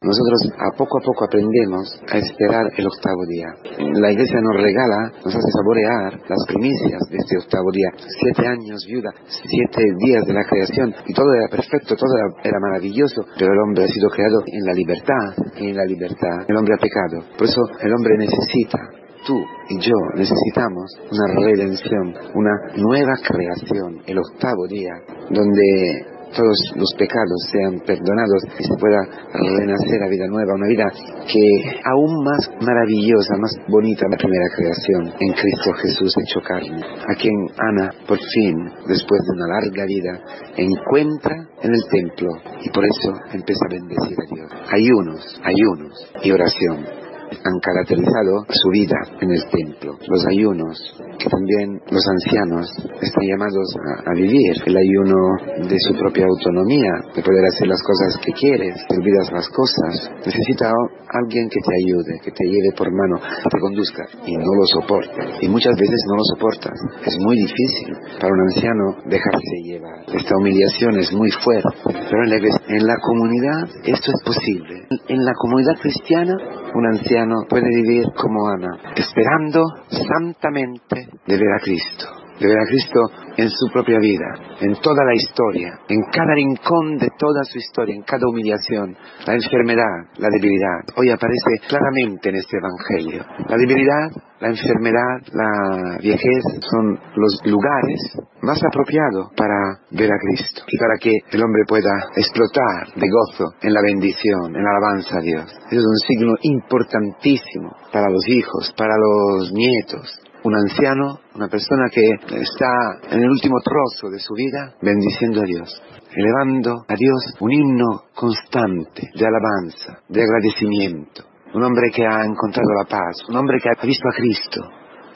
Nosotros a poco a poco aprendemos a esperar el octavo día. La iglesia nos regala, nos hace saborear las primicias de este octavo día. Siete años viuda, siete días de la creación y todo era perfecto, todo era, maravilloso, pero el hombre ha sido creado en la libertad y en la libertad el hombre ha pecado. Por eso el hombre necesita tú y yo necesitamos una redención, una nueva creación, el octavo día, donde todos los pecados sean perdonados y se pueda renacer a vida nueva, una vida que aún más maravillosa, más bonita la primera creación en Cristo Jesús hecho carne, a quien Ana por fin, después de una larga vida, encuentra en el templo y por eso empieza a bendecir a Dios. Ayunos, ayunos y oración han caracterizado su vida en el templo. Los ayunos, que también los ancianos están llamados a, vivir, el ayuno de su propia autonomía, de poder hacer las cosas que quieres, te olvidas las cosas. Necesita alguien que te ayude, que te lleve por mano, te conduzca, y no lo soporta. Y muchas veces no lo soportas. Es muy difícil para un anciano dejarse llevar. Esta humillación es muy fuerte, pero en la, en la comunidad esto es posible. En la comunidad cristiana, un anciano puede vivir como Ana, esperando santamente de ver a Cristo, de ver a Cristo en su propia vida, en toda la historia, en cada rincón de toda su historia, en cada humillación, la enfermedad, la debilidad. Hoy aparece claramente en este Evangelio. La debilidad, la enfermedad, la viejez son los lugares más apropiados para ver a Cristo y para que el hombre pueda explotar de gozo en la bendición, en la alabanza a Dios. Es un signo importantísimo para los hijos, para los nietos, un anciano, una persona que está en el último trozo de su vida bendiciendo a Dios, elevando a Dios un himno constante de alabanza, de agradecimiento. Un hombre que ha encontrado la paz, un hombre que ha visto a Cristo,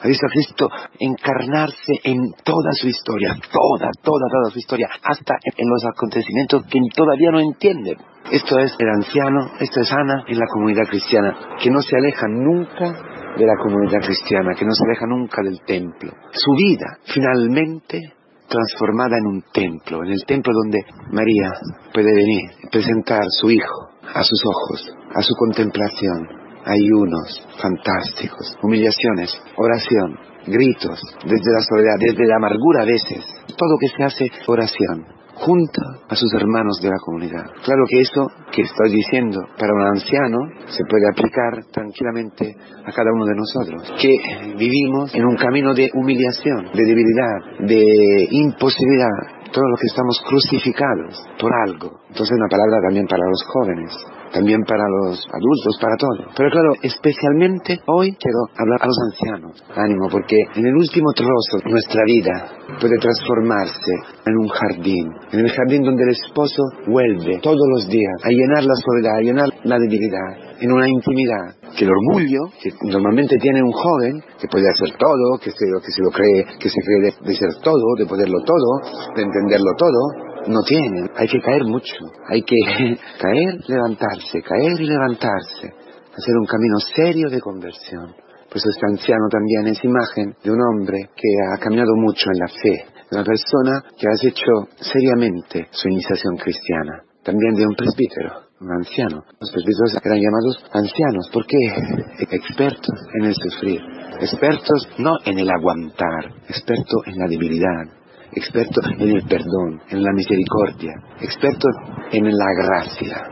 ha visto a Cristo encarnarse en toda su historia, toda, toda, toda su historia, hasta en los acontecimientos que todavía no entiende. Esto es el anciano, esto es Ana en la comunidad cristiana, que no se aleja nunca de la comunidad cristiana, que no se aleja nunca del templo. Su vida, finalmente, transformada en un templo, en el templo donde María puede venir presentar su Hijo a sus ojos, a su contemplación, ayunos fantásticos, humillaciones, oración, gritos, desde la soledad, desde la amargura a veces, todo que se hace oración junto a sus hermanos de la comunidad. Claro que eso que estoy diciendo para un anciano se puede aplicar tranquilamente a cada uno de nosotros, que vivimos en un camino de humillación, de debilidad, de imposibilidad, todos los que estamos crucificados por algo. Entonces una palabra también para los jóvenes también para los adultos, para todos. Pero claro, especialmente hoy quiero hablar a los ancianos. Ánimo, porque en el último trozo nuestra vida puede transformarse en un jardín, en el jardín donde el esposo vuelve todos los días a llenar la soledad, a llenar la debilidad, en una intimidad que el orgullo que normalmente tiene un joven que puede hacer todo, que se, que se lo cree, que se cree de, de ser todo, de poderlo todo, de entenderlo todo, no tienen. Hay que caer mucho. Hay que caer, levantarse, caer y levantarse. Hacer un camino serio de conversión. Por eso este anciano también es imagen de un hombre que ha caminado mucho en la fe, de una persona que ha hecho seriamente su iniciación cristiana. También de un presbítero, un anciano. Los presbíteros eran llamados ancianos. ¿Por qué? Expertos en el sufrir. Expertos no en el aguantar, expertos en la debilidad, experto en el perdón, en la misericordia, experto en la gracia.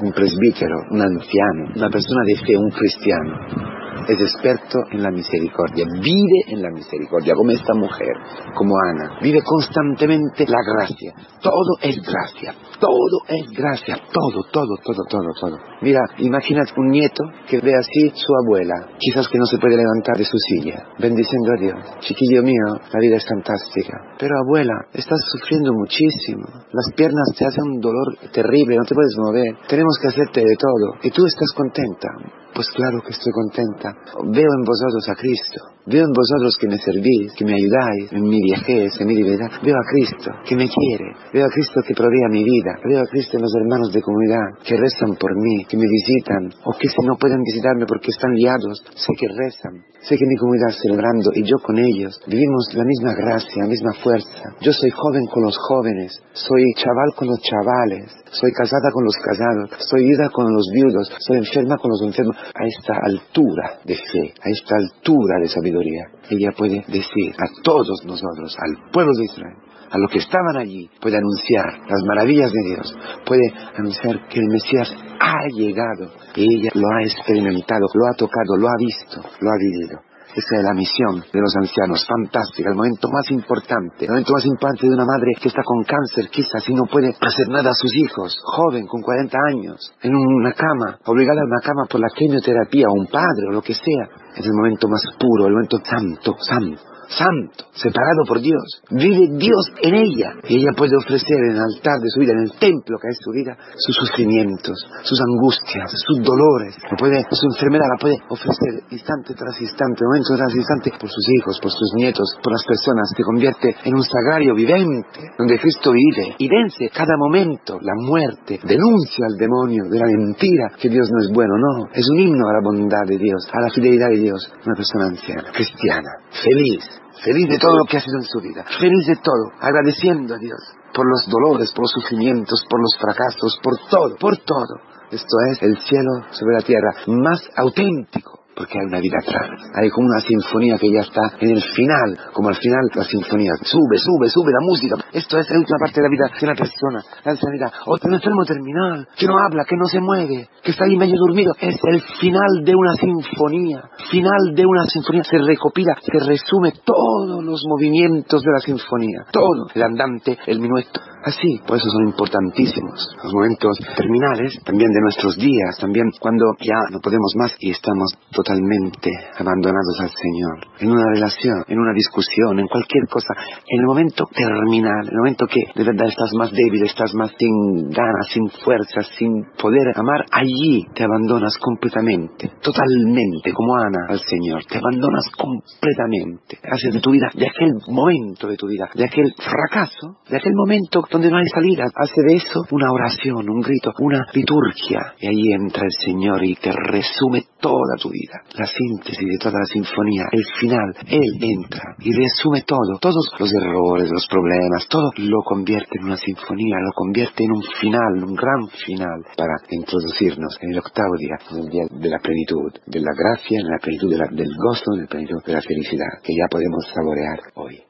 Un presbítero, un anciano, una persona de fe, un cristiano, es experto en la misericordia, vive en la misericordia, como esta mujer, como Ana, vive constantemente la gracia. Todo es gracia, todo es gracia, todo, todo, todo, todo, todo. Mira, imagínate un nieto que ve así su abuela, quizás que no se puede levantar de su silla, bendiciendo a Dios. Chiquillo mío, la vida es fantástica. Pero abuela, estás sufriendo muchísimo. Las piernas te hacen un dolor terrible, no te puedes mover. Tenemos que hacerte de todo. Y tú estás contenta. Pues claro que estoy contenta Veo en vosotros a Cristo. Veo en vosotros que me servís, que me ayudáis en mi viejez, en mi libertad. Veo a Cristo que me quiere. Veo a Cristo que provee mi vida. Veo a Cristo en los hermanos de comunidad que rezan por mí, que me visitan o que si no pueden visitarme porque están liados, sé que rezan. Sé que mi comunidad celebrando y yo con ellos vivimos la misma gracia, la misma fuerza. Yo soy joven con los jóvenes, soy chaval con los chavales, soy casada con los casados, soy viuda con los viudos, soy enferma con los enfermos. A esta altura de fe, a esta altura de sabiduría, ella puede decir a todos nosotros, al pueblo de Israel, a los que estaban allí, puede anunciar las maravillas de Dios, puede anunciar que el Mesías ha llegado y ella lo ha experimentado, lo ha tocado, lo ha visto, lo ha vivido. Esa es la misión de los ancianos, fantástica, el momento más importante, el momento más importante de una madre que está con cáncer, quizás y no puede hacer nada a sus hijos, joven, con 40 años, en una cama, obligada a una cama por la quimioterapia, o un padre, o lo que sea. Es el momento más puro, el momento santo, santo santo, separado por Dios. Vive Dios en ella. Y ella puede ofrecer en el altar de su vida, en el templo que es su vida, sus sufrimientos, sus angustias, sus dolores. su enfermedad la puede ofrecer instante tras instante, momento tras instante, por sus hijos, por sus nietos, por las personas. Se convierte en un sagrario vivente, donde Cristo vive y vence cada momento la muerte, denuncia al demonio de la mentira que Dios no es bueno, no. Es un himno a la bondad de Dios, a la fidelidad de Dios. Una persona anciana, cristiana, feliz, feliz de todo lo que ha sido en su vida, feliz de todo, agradeciendo a Dios por los dolores, por los sufrimientos, por los fracasos, por todo, por todo. Esto es el cielo sobre la tierra, más auténtico porque hay una vida atrás. Hay como una sinfonía que ya está en el final, como al final la sinfonía sube, sube, sube la música. Esto es la última parte de la vida de una persona, la sanidad. Otro enfermo terminal, que no habla, que no se mueve, que está ahí medio dormido. Es el final de una sinfonía. Final de una sinfonía. Se recopila, se resume todos los movimientos de la sinfonía. Todo. El andante, el minueto. Así, por eso son importantísimos los momentos terminales, también de nuestros días, también cuando ya no podemos más y estamos totalmente abandonados al Señor, en una relación, en una discusión, en cualquier cosa, en el momento terminal, en el momento que de verdad estás más débil, estás más sin ganas, sin fuerzas, sin poder amar, allí te abandonas completamente, totalmente, como Ana al Señor, te abandonas completamente, haces de tu vida, de aquel momento de tu vida, de aquel fracaso, de aquel momento donde no hay salida. Hace de eso una oración, un grito, una liturgia. Y ahí entra el Señor y te resume toda tu vida. La síntesis de toda la sinfonía, el final. Él entra y resume todo. Todos los errores, los problemas, todo lo convierte en una sinfonía, lo convierte en un final, un gran final para introducirnos en el octavo día, en el día de la plenitud, de la gracia, en la plenitud del gozo, en la plenitud de la felicidad que ya podemos saborear hoy.